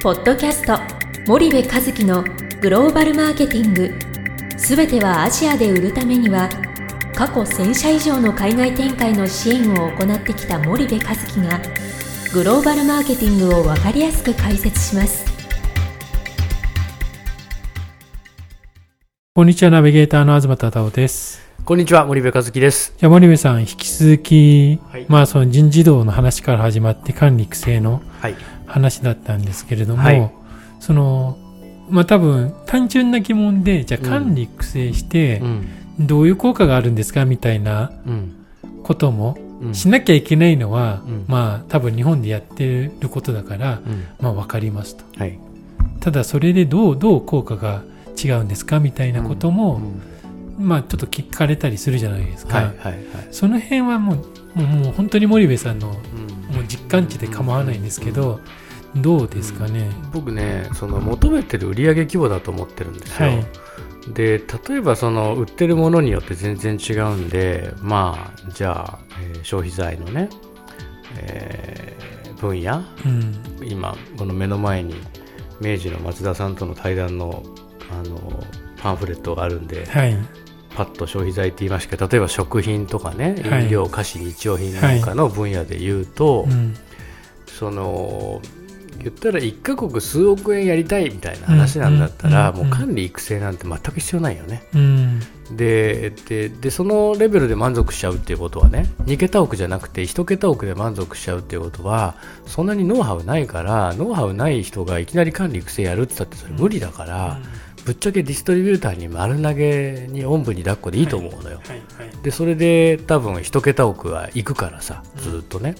ポッドキャスト森部和樹のグローバルマーケティングすべてはアジアで売るためには過去1000社以上の海外展開の支援を行ってきた森部和樹がグローバルマーケティングを分かりやすく解説しますこんにちはナビゲーターの東忠夫ですこんにちは、森部和樹です。じゃあ森部さん引き続き、はいまあその人事異動の話から始まって管理育成のはい。話だったんですけれども、はいそのまあ多分単純な疑問でじゃあうん管理育成してうん。どういう効果があるんですか？みたいなうん。こともうん。しなきゃいけないのは、うんまあ多分日本でやってることだからうん。まあ分かりますとはい。ただそれでどうどう効果が違うんですか？みたいなことも、うんまあちょっと聞かれたりするじゃないですか、はい。はい。はい。その辺はもうもう本当に森部さんの実感値で構わないんですけど、どうですかね、僕ね、その求めてる売上規模だと思ってるんですよ。はい。で、例えばその売ってるものによって全然違うんで、まあ、じゃあ、えー消費財のね、えー分野、うん。今、この目の前に明治の松田さんとの対談のあのパンフレットがあるんで、はいパッと消費財って言いましたけど例えば食品とかねはい。飲料、菓子日用品なんかの分野で言うと、うんその言ったら1カ国数億円やりたいみたいな話なんだったら、うん。うん。うん。もう管理育成なんて全く必要ないよね。うん。でででそのレベルで満足しちゃうっていうことはね2桁億じゃなくて1桁億で満足しちゃうっていうことはそんなにノウハウないからノウハウない人がいきなり管理育成やるって言ったってそれ無理だから、ぶっちゃけディストリビューターに丸投げにおんぶに抱っこでいいと思うのよ。でそれで多分1桁億は行くからさずっとね、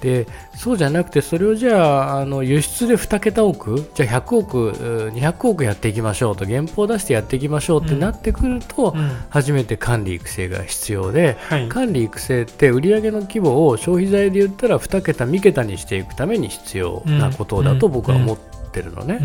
でそうじゃなくてそれをじゃああの輸出で2桁億じゃあ100億うー200億やっていきましょうと原稿を出してやっていきましょうってなってくると、うん。初めて管理育成が必要で、はい。管理育成って売上の規模を消費財で言ったら2桁3桁にしていくために必要なことだと僕は思ってるのね。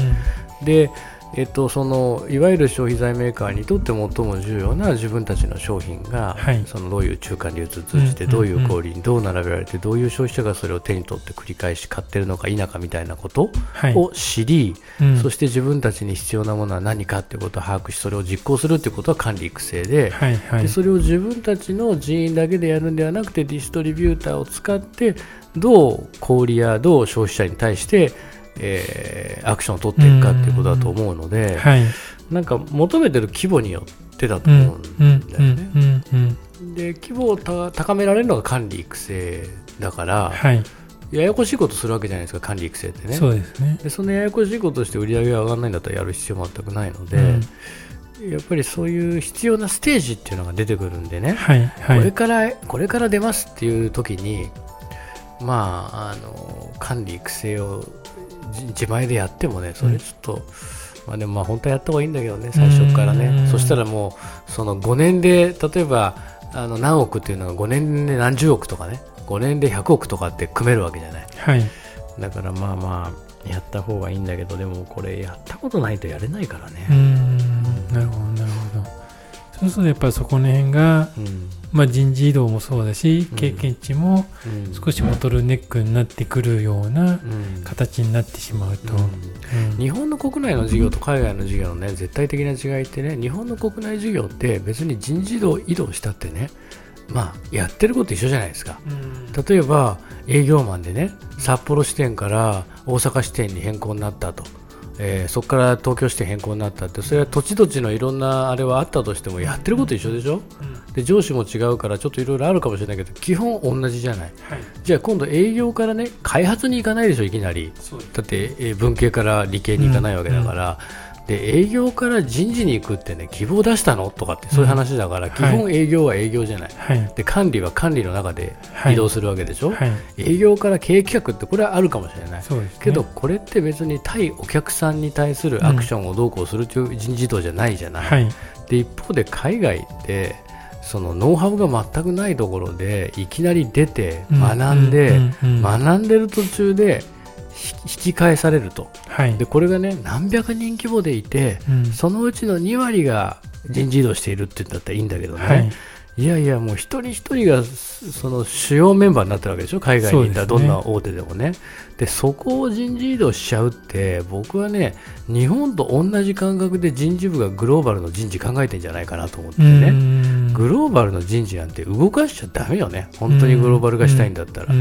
でえっと、そのいわゆる消費財メーカーにとって最も重要な自分たちの商品が、はい。そのどういう中間流通通じてうんどういう小売りにどう並べられてどういう消費者がそれを手に取って繰り返し買ってるのか否かみたいなことはい。を知り、うん。そして自分たちに必要なものは何かっていうことを把握しそれを実行するっていうことは管理育成で,、はいはい。でそれを自分たちの人員だけでやるんではなくてディストリビューターを使ってどう小売りやどう消費者に対して、えーアクションを取っていくかっていうことだと思うので、はい。なんか求めてる規模によってだとうん思ううんんだよね。うんうんで規模をた高められるのが管理育成だから、はい。ややこしいことするわけじゃないですか管理育成ってね。そうですね。でそのややこしいことをして売り上げが上がらないんだったらやる必要全くないので、うん。やっぱりそういう必要なステージっていうのが出てくるんでね、はいはい。これからこれから出ますっていう時にまああの管理育成をじ自前でやってもねそれちょっと、まあでもまあ本当はやった方がいいんだけどね最初からうん。ねそしたらもうその5年で例えばあの何億っていうのが5年で何十億とかね5年で100億とかって組めるわけじゃない。はい。だからまあまあやった方がいいんだけどでもこれやったことないとやれないからうね、ん。なるほどなるほど。そうするとやっぱりそこの辺が、うんまあ、人事異動もそうだしうん。経験値もうん。少しボトルネックになってくるようなうん。形になってしまうと、日本の国内の事業と海外の事業のね絶対的な違いってね日本の国内事業って別に人事異動したってねまあやってること一緒じゃないですか。例えば営業マンでね札幌支店から大阪支店に変更になったと、えーそこから東京支店変更になったって。それは土地土地のいろんなあれはあったとしてもやってること一緒でしょ？で上司も違うからちょっといろいろあるかもしれないけど基本同じじゃない。はい。じゃあ今度営業からね開発に行かないでしょいきなり。だって、えー文系から理系に行かないわけだから、で営業から人事に行くってね希望出したの？とかってそういう話だから、ん。基本営業は営業じゃない、はい。で管理は管理の中ではい。移動するわけでしょ、はい。営業から経営企画ってこれはあるかもしれない、ね。けどこれって別に対お客さんに対するアクションをどうこうするという人事異動じゃないじゃない、はい。で一方で海外ってそのノウハウが全くないところでいきなり出て学んで、学んでる途中でひ引き返されると。はい。でこれがね何百人規模でいてうん。そのうちの2割が人事異動しているって言ったらいいんだけどね、はい。いやいや、もう一人一人がその主要メンバーになってるわけでしょ、海外にいたらどんな大手でもね。でそこを人事異動しちゃうって、僕はね、日本と同じ感覚で人事部がグローバルの人事考えてんじゃないかなと思ってね、グローバルの人事なんて動かしちゃだめよね、本当にグローバル化したいんだったら。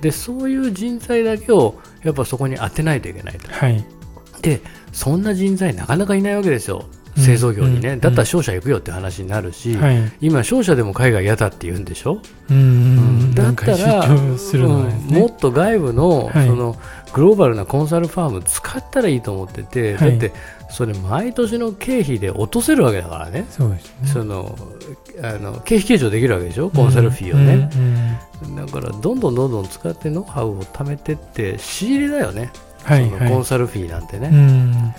でそういう人材だけをやっぱそこに当てないといけないと。はい、でそんな人材なかなかいないわけですよ。製造業にね、だったら商社行くよって話になるし、今、商社でも海外嫌だって言うんでしょ、うんだったら、もっと外部の,、そのグローバルなコンサルファーム使ったらいいと思ってて、だってそれ毎年の経費で落とせるわけだからね。そね。そのあの経費計上できるわけでしょ？コンサルフィーをね、だからどんどんどんどん使ってノウハウを貯めてって仕入れだよね、はい、そのコンサルフィーなんてね。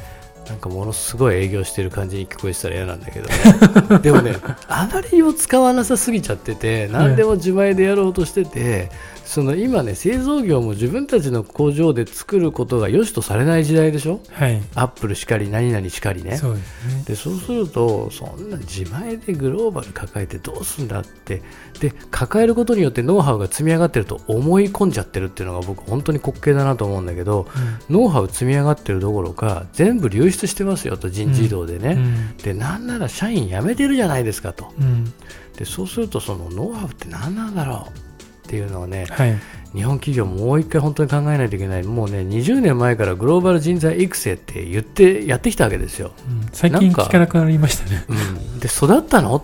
なんかものすごい営業してる感じに聞こえてたら嫌なんだけどね。でもねあまりにも使わなさすぎちゃってて何でも自前でやろうとしてて、その今ね製造業も自分たちの工場で作ることが良しとされない時代でしょ、はい、アップルしかり何々しかりね。そうですね。でそうするとそんな自前でグローバル抱えてどうすんだって。で抱えることによってノウハウが積み上がってると思い込んじゃってるっていうのが僕本当に滑稽だなと思うんだけど、うん、ノウハウ積み上がってるどころか全部流出してますよと人事異動でね、うん、でなんなら社員辞めてるじゃないですかと、うん、でそうするとそのノウハウって何なんだろうっていうのをね、はい、日本企業もう一回本当に考えないといけない、もうね、20年前からグローバル人材育成って言ってやってきたわけですよ。うん、最近聞かなくなりましたね。うん、で、育ったの？っ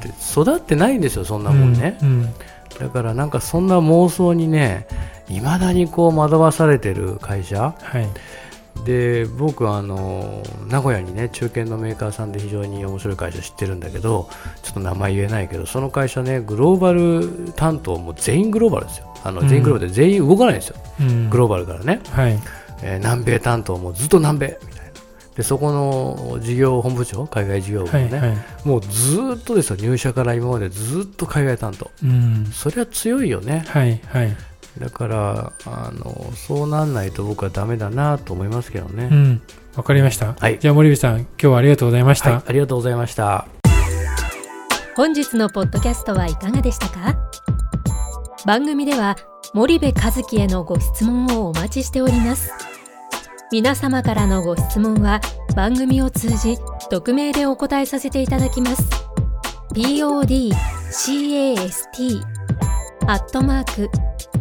て、育ってないんですよ、そんなもんね。うん、だからなんかそんな妄想にね、いまだにこう惑わされてる会社、はいで僕あの名古屋にね中堅のメーカーさんで非常に面白い会社知ってるんだけどちょっと名前言えないけどその会社ねグローバル担当も全員グローバルですよ。あの、全員グローバルで全員動かないんですよ、うん、グローバルからね、はい。えー、南米担当もずっと南米。みたいなでそこの事業本部長海外事業部もね、はいはい、もうずっとですよ。入社から今までずっと海外担当、うん、それは強いよね。はいはいだからあのそうなんないと僕はだめだなと思いますけどね。うん、わかりました。はい、じゃあ森部さん、今日はありがとうございました、はい、ありがとうございました。本日のポッドキャストはいかがでしたか？番組では森部和樹へのご質問をお待ちしております。皆様からのご質問は番組を通じ匿名でお答えさせていただきます。podcast アットマーク